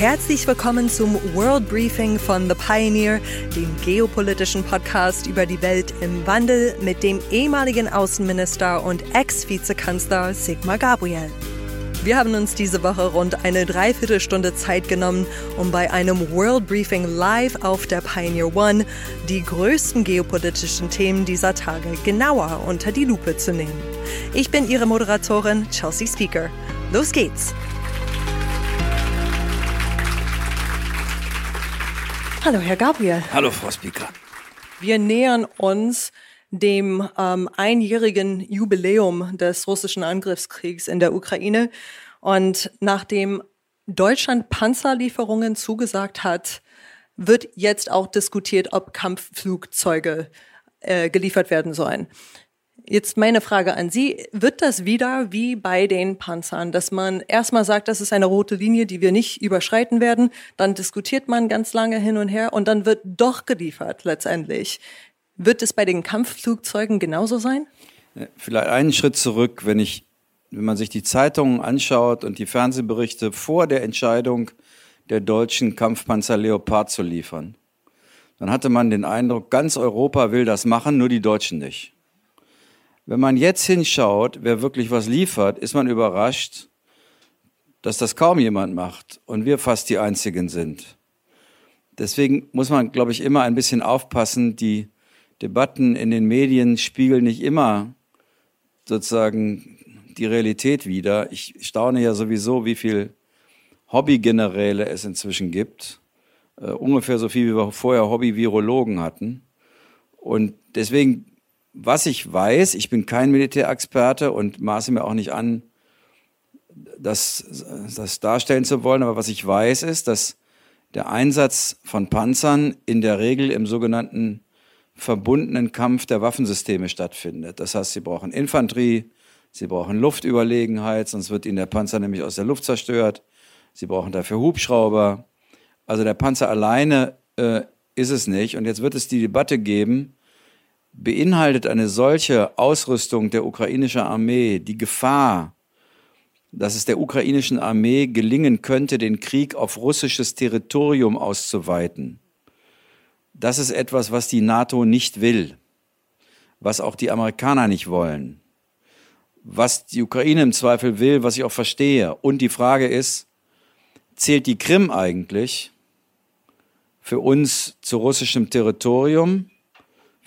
Herzlich willkommen zum World Briefing von The Pioneer, dem geopolitischen Podcast über die Welt im Wandel mit dem ehemaligen Außenminister und Ex-Vizekanzler Sigmar Gabriel. Wir haben uns diese Woche rund eine Dreiviertelstunde Zeit genommen, um bei einem World Briefing live auf der Pioneer One die größten geopolitischen Themen dieser Tage genauer unter die Lupe zu nehmen. Ich bin Ihre Moderatorin Chelsea Speaker. Los geht's! Hallo, Herr Gabriel. Hallo, Frau Speaker. Wir nähern uns dem ähm, einjährigen Jubiläum des russischen Angriffskriegs in der Ukraine. Und nachdem Deutschland Panzerlieferungen zugesagt hat, wird jetzt auch diskutiert, ob Kampfflugzeuge äh, geliefert werden sollen. Jetzt meine Frage an Sie. Wird das wieder wie bei den Panzern, dass man erstmal sagt, das ist eine rote Linie, die wir nicht überschreiten werden, dann diskutiert man ganz lange hin und her und dann wird doch geliefert letztendlich. Wird es bei den Kampfflugzeugen genauso sein? Vielleicht einen Schritt zurück, wenn ich, wenn man sich die Zeitungen anschaut und die Fernsehberichte vor der Entscheidung der deutschen Kampfpanzer Leopard zu liefern, dann hatte man den Eindruck, ganz Europa will das machen, nur die Deutschen nicht. Wenn man jetzt hinschaut, wer wirklich was liefert, ist man überrascht, dass das kaum jemand macht und wir fast die Einzigen sind. Deswegen muss man, glaube ich, immer ein bisschen aufpassen. Die Debatten in den Medien spiegeln nicht immer sozusagen die Realität wider. Ich staune ja sowieso, wie viel Hobbygeneräle es inzwischen gibt. Uh, ungefähr so viel, wie wir vorher Hobby-Virologen hatten. Und deswegen was ich weiß, ich bin kein Militärexperte und maße mir auch nicht an, das, das darstellen zu wollen, aber was ich weiß ist, dass der Einsatz von Panzern in der Regel im sogenannten verbundenen Kampf der Waffensysteme stattfindet. Das heißt, sie brauchen Infanterie, sie brauchen Luftüberlegenheit, sonst wird ihnen der Panzer nämlich aus der Luft zerstört. Sie brauchen dafür Hubschrauber. Also der Panzer alleine äh, ist es nicht. Und jetzt wird es die Debatte geben, beinhaltet eine solche Ausrüstung der ukrainischen Armee die Gefahr, dass es der ukrainischen Armee gelingen könnte, den Krieg auf russisches Territorium auszuweiten. Das ist etwas, was die NATO nicht will, was auch die Amerikaner nicht wollen, was die Ukraine im Zweifel will, was ich auch verstehe. Und die Frage ist, zählt die Krim eigentlich für uns zu russischem Territorium?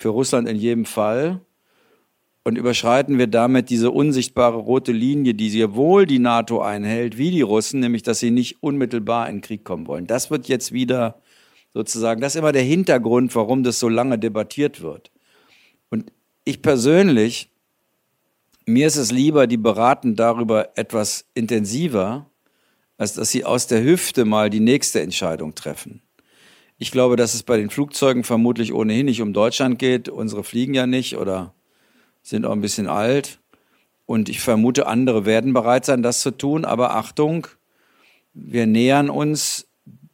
Für Russland in jedem Fall. Und überschreiten wir damit diese unsichtbare rote Linie, die sehr wohl die NATO einhält, wie die Russen, nämlich dass sie nicht unmittelbar in Krieg kommen wollen. Das wird jetzt wieder sozusagen, das ist immer der Hintergrund, warum das so lange debattiert wird. Und ich persönlich, mir ist es lieber, die beraten darüber etwas intensiver, als dass sie aus der Hüfte mal die nächste Entscheidung treffen. Ich glaube, dass es bei den Flugzeugen vermutlich ohnehin nicht um Deutschland geht. Unsere fliegen ja nicht oder sind auch ein bisschen alt. Und ich vermute, andere werden bereit sein, das zu tun. Aber Achtung, wir nähern uns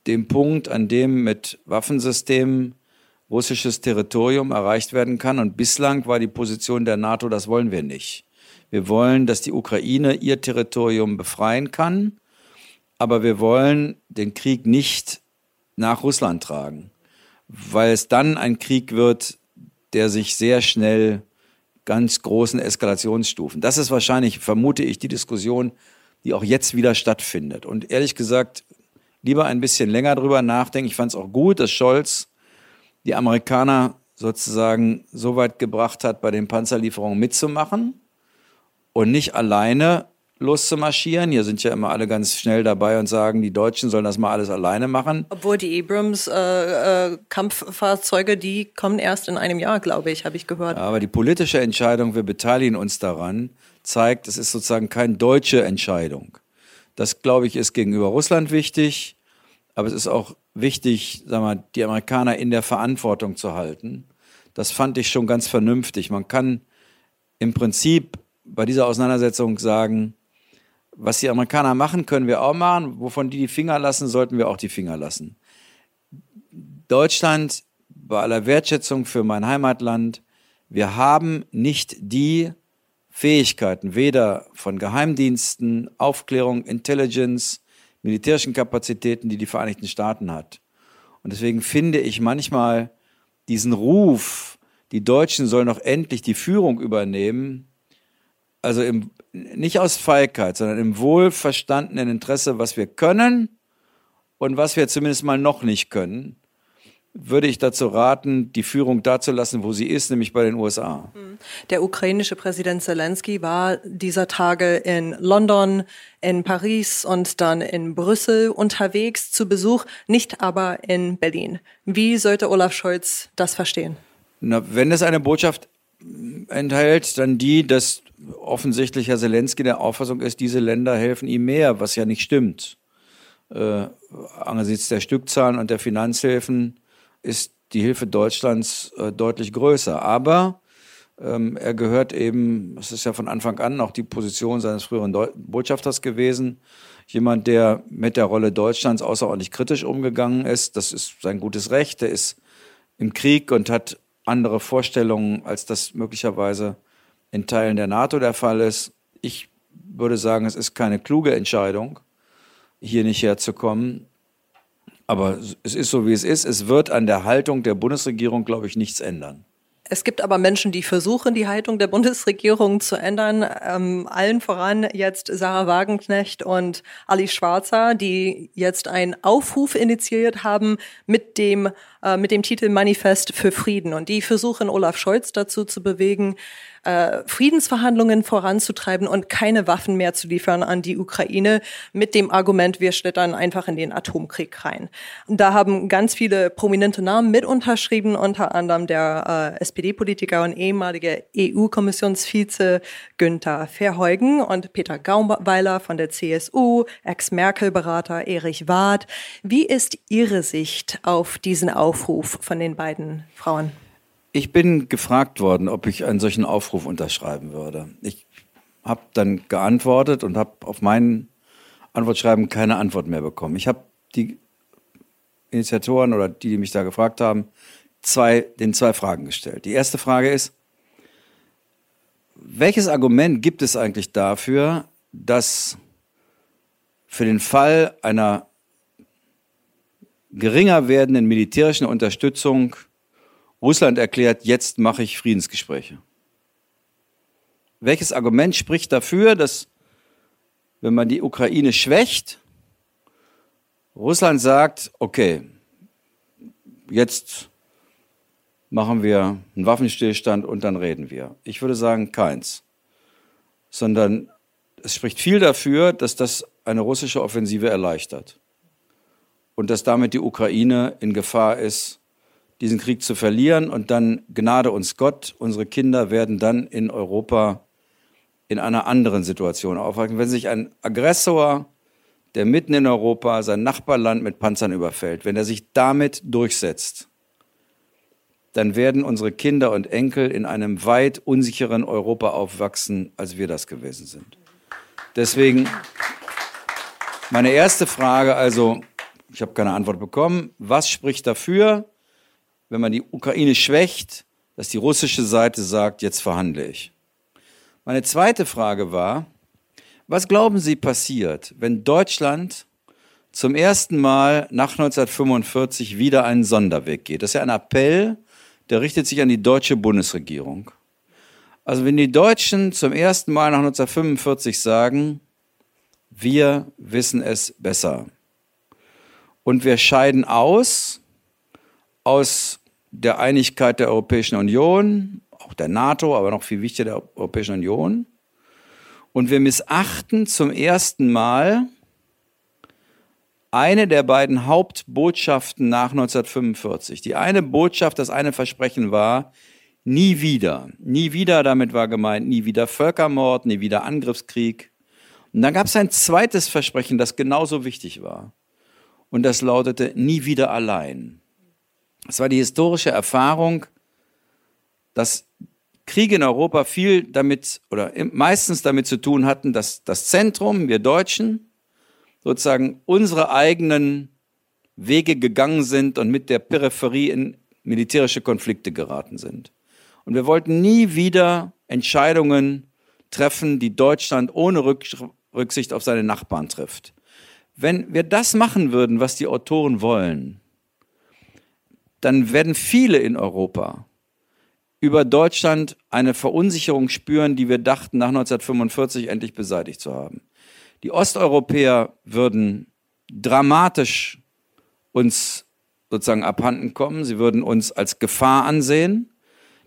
dem Punkt, an dem mit Waffensystemen russisches Territorium erreicht werden kann. Und bislang war die Position der NATO, das wollen wir nicht. Wir wollen, dass die Ukraine ihr Territorium befreien kann, aber wir wollen den Krieg nicht nach Russland tragen, weil es dann ein Krieg wird, der sich sehr schnell ganz großen Eskalationsstufen. Das ist wahrscheinlich, vermute ich, die Diskussion, die auch jetzt wieder stattfindet. Und ehrlich gesagt, lieber ein bisschen länger drüber nachdenken. Ich fand es auch gut, dass Scholz die Amerikaner sozusagen so weit gebracht hat, bei den Panzerlieferungen mitzumachen und nicht alleine loszumarschieren. Hier sind ja immer alle ganz schnell dabei und sagen, die Deutschen sollen das mal alles alleine machen. Obwohl die Abrams-Kampffahrzeuge, äh, äh, die kommen erst in einem Jahr, glaube ich, habe ich gehört. Aber die politische Entscheidung, wir beteiligen uns daran, zeigt, es ist sozusagen keine deutsche Entscheidung. Das, glaube ich, ist gegenüber Russland wichtig, aber es ist auch wichtig, sagen wir, die Amerikaner in der Verantwortung zu halten. Das fand ich schon ganz vernünftig. Man kann im Prinzip bei dieser Auseinandersetzung sagen, was die Amerikaner machen, können wir auch machen. Wovon die die Finger lassen, sollten wir auch die Finger lassen. Deutschland, bei aller Wertschätzung für mein Heimatland, wir haben nicht die Fähigkeiten, weder von Geheimdiensten, Aufklärung, Intelligence, militärischen Kapazitäten, die die Vereinigten Staaten hat. Und deswegen finde ich manchmal diesen Ruf, die Deutschen sollen noch endlich die Führung übernehmen, also im, nicht aus Feigheit, sondern im wohlverstandenen Interesse, was wir können und was wir zumindest mal noch nicht können, würde ich dazu raten, die Führung da zu lassen, wo sie ist, nämlich bei den USA. Der ukrainische Präsident Zelensky war dieser Tage in London, in Paris und dann in Brüssel unterwegs zu Besuch, nicht aber in Berlin. Wie sollte Olaf Scholz das verstehen? Na, wenn es eine Botschaft enthält, dann die, dass offensichtlich Herr Zelensky der Auffassung ist, diese Länder helfen ihm mehr, was ja nicht stimmt. Äh, angesichts der Stückzahlen und der Finanzhilfen ist die Hilfe Deutschlands äh, deutlich größer. Aber ähm, er gehört eben, das ist ja von Anfang an auch die Position seines früheren Deu Botschafters gewesen, jemand, der mit der Rolle Deutschlands außerordentlich kritisch umgegangen ist. Das ist sein gutes Recht. Er ist im Krieg und hat andere Vorstellungen, als das möglicherweise in Teilen der NATO der Fall ist. Ich würde sagen, es ist keine kluge Entscheidung, hier nicht herzukommen. Aber es ist so, wie es ist. Es wird an der Haltung der Bundesregierung, glaube ich, nichts ändern. Es gibt aber Menschen, die versuchen, die Haltung der Bundesregierung zu ändern. Ähm, allen voran jetzt Sarah Wagenknecht und Ali Schwarzer, die jetzt einen Aufruf initiiert haben mit dem, äh, mit dem Titel Manifest für Frieden. Und die versuchen, Olaf Scholz dazu zu bewegen, äh, Friedensverhandlungen voranzutreiben und keine Waffen mehr zu liefern an die Ukraine mit dem Argument, wir schlittern einfach in den Atomkrieg rein. Da haben ganz viele prominente Namen mit unterschrieben, unter anderem der äh, SPD-Politiker und ehemalige EU-Kommissionsvize Günther Verheugen und Peter Gauweiler von der CSU, Ex-Merkel-Berater Erich Ward. Wie ist Ihre Sicht auf diesen Aufruf von den beiden Frauen? Ich bin gefragt worden, ob ich einen solchen Aufruf unterschreiben würde. Ich habe dann geantwortet und habe auf mein Antwortschreiben keine Antwort mehr bekommen. Ich habe die Initiatoren oder die, die mich da gefragt haben, zwei, den zwei Fragen gestellt. Die erste Frage ist, welches Argument gibt es eigentlich dafür, dass für den Fall einer geringer werdenden militärischen Unterstützung Russland erklärt, jetzt mache ich Friedensgespräche. Welches Argument spricht dafür, dass wenn man die Ukraine schwächt, Russland sagt, okay, jetzt machen wir einen Waffenstillstand und dann reden wir. Ich würde sagen, keins. Sondern es spricht viel dafür, dass das eine russische Offensive erleichtert. Und dass damit die Ukraine in Gefahr ist, diesen Krieg zu verlieren und dann Gnade uns Gott, unsere Kinder werden dann in Europa in einer anderen Situation aufwachen. Wenn sich ein Aggressor, der mitten in Europa sein Nachbarland mit Panzern überfällt, wenn er sich damit durchsetzt, dann werden unsere Kinder und Enkel in einem weit unsicheren Europa aufwachsen, als wir das gewesen sind. Deswegen meine erste Frage, also ich habe keine Antwort bekommen, was spricht dafür, wenn man die Ukraine schwächt, dass die russische Seite sagt, jetzt verhandle ich. Meine zweite Frage war, was glauben Sie passiert, wenn Deutschland zum ersten Mal nach 1945 wieder einen Sonderweg geht? Das ist ja ein Appell, der richtet sich an die deutsche Bundesregierung. Also wenn die Deutschen zum ersten Mal nach 1945 sagen, wir wissen es besser und wir scheiden aus aus der Einigkeit der Europäischen Union, auch der NATO, aber noch viel wichtiger der Europäischen Union. Und wir missachten zum ersten Mal eine der beiden Hauptbotschaften nach 1945. Die eine Botschaft, das eine Versprechen war, nie wieder. Nie wieder, damit war gemeint, nie wieder Völkermord, nie wieder Angriffskrieg. Und dann gab es ein zweites Versprechen, das genauso wichtig war. Und das lautete, nie wieder allein. Es war die historische Erfahrung, dass Kriege in Europa viel damit oder meistens damit zu tun hatten, dass das Zentrum, wir Deutschen, sozusagen unsere eigenen Wege gegangen sind und mit der Peripherie in militärische Konflikte geraten sind. Und wir wollten nie wieder Entscheidungen treffen, die Deutschland ohne Rücksicht auf seine Nachbarn trifft. Wenn wir das machen würden, was die Autoren wollen, dann werden viele in Europa über Deutschland eine Verunsicherung spüren, die wir dachten, nach 1945 endlich beseitigt zu haben. Die Osteuropäer würden dramatisch uns sozusagen abhanden kommen. Sie würden uns als Gefahr ansehen.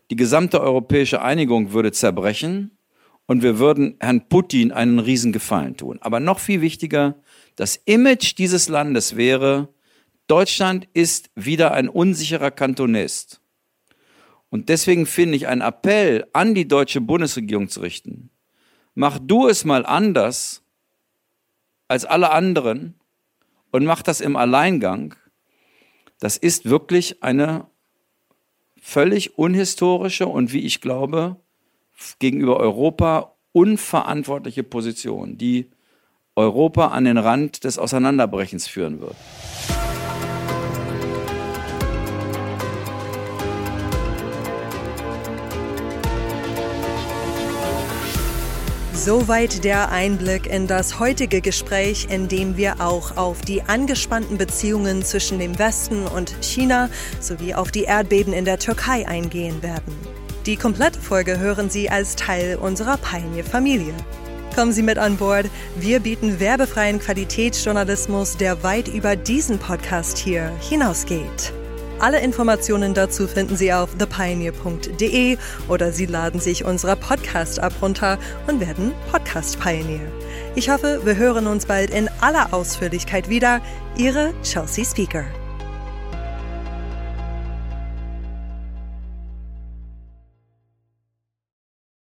Die gesamte europäische Einigung würde zerbrechen und wir würden Herrn Putin einen Riesengefallen tun. Aber noch viel wichtiger, das Image dieses Landes wäre, Deutschland ist wieder ein unsicherer Kantonist. Und deswegen finde ich einen Appell an die deutsche Bundesregierung zu richten. Mach du es mal anders als alle anderen und mach das im Alleingang. Das ist wirklich eine völlig unhistorische und wie ich glaube, gegenüber Europa unverantwortliche Position, die Europa an den Rand des Auseinanderbrechens führen wird. Soweit der Einblick in das heutige Gespräch, in dem wir auch auf die angespannten Beziehungen zwischen dem Westen und China sowie auf die Erdbeben in der Türkei eingehen werden. Die komplette Folge hören Sie als Teil unserer Pioneer-Familie. Kommen Sie mit an Bord. Wir bieten werbefreien Qualitätsjournalismus, der weit über diesen Podcast hier hinausgeht. Alle Informationen dazu finden Sie auf thepioneer.de oder Sie laden sich unserer Podcast-App runter und werden Podcast Pioneer. Ich hoffe, wir hören uns bald in aller Ausführlichkeit wieder. Ihre Chelsea Speaker.